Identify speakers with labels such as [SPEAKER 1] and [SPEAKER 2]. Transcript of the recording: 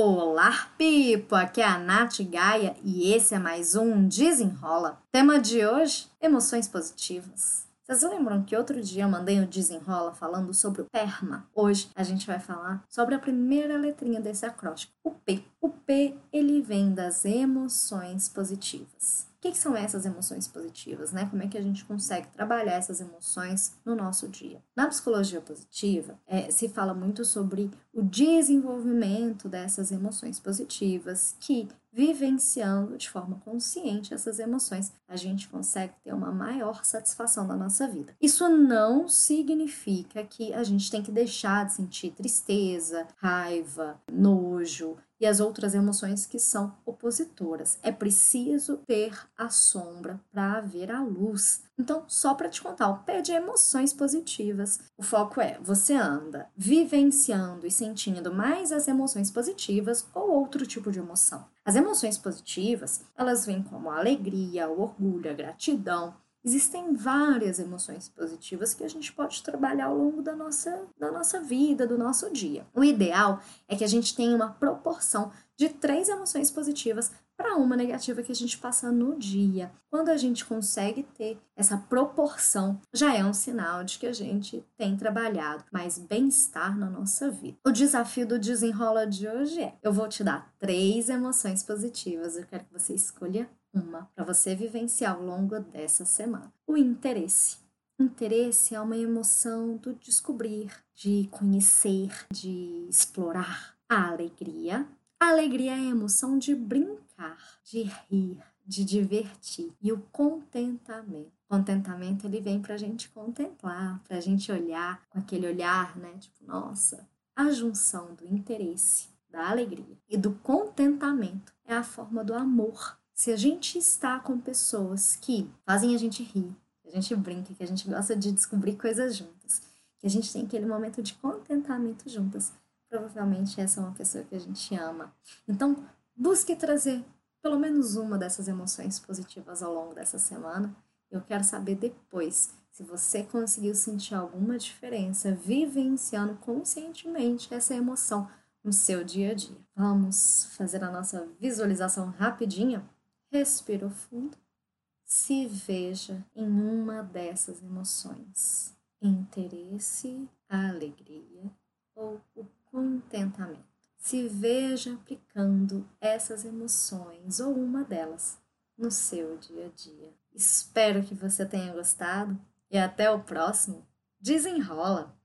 [SPEAKER 1] Olá, Pipo! Aqui é a Nath Gaia e esse é mais um Desenrola. Tema de hoje: emoções positivas. Vocês lembram que outro dia eu mandei um desenrola falando sobre o PERMA? Hoje a gente vai falar sobre a primeira letrinha desse acróstico, o P. O P, ele vem das emoções positivas. O que, são essas emoções positivas, né? Como é que a gente consegue trabalhar essas emoções no nosso dia? Na psicologia positiva, é, se fala muito sobre o desenvolvimento dessas emoções positivas, que vivenciando de forma consciente essas emoções, a gente consegue ter uma maior satisfação na nossa vida. Isso não significa que a gente tem que deixar de sentir tristeza, raiva, nojo, e as outras emoções que são opositoras. É preciso ter a sombra para ver a luz. Então, só para te contar, o pé de emoções positivas. O foco é você anda vivenciando e sentindo mais as emoções positivas ou outro tipo de emoção. As emoções positivas, elas vêm como a alegria, o orgulho, a gratidão, Existem várias emoções positivas que a gente pode trabalhar ao longo da nossa, da nossa vida, do nosso dia. O ideal é que a gente tenha uma proporção de três emoções positivas para uma negativa que a gente passa no dia. Quando a gente consegue ter essa proporção, já é um sinal de que a gente tem trabalhado mais bem-estar na nossa vida. O desafio do desenrola de hoje é: eu vou te dar três emoções positivas, eu quero que você escolha uma para você vivenciar ao longo dessa semana. O interesse. Interesse é uma emoção do descobrir, de conhecer, de explorar. A alegria. A alegria é a emoção de brincar, de rir, de divertir. E o contentamento. Contentamento ele vem para a gente contemplar, para a gente olhar com aquele olhar, né? Tipo, nossa, a junção do interesse, da alegria e do contentamento é a forma do amor se a gente está com pessoas que fazem a gente rir, que a gente brinca, que a gente gosta de descobrir coisas juntas, que a gente tem aquele momento de contentamento juntas, provavelmente essa é uma pessoa que a gente ama. Então, busque trazer pelo menos uma dessas emoções positivas ao longo dessa semana. Eu quero saber depois se você conseguiu sentir alguma diferença vivenciando conscientemente essa emoção no seu dia a dia. Vamos fazer a nossa visualização rapidinha? Respira fundo. Se veja em uma dessas emoções: interesse, a alegria ou o contentamento. Se veja aplicando essas emoções ou uma delas no seu dia a dia. Espero que você tenha gostado e até o próximo. Desenrola!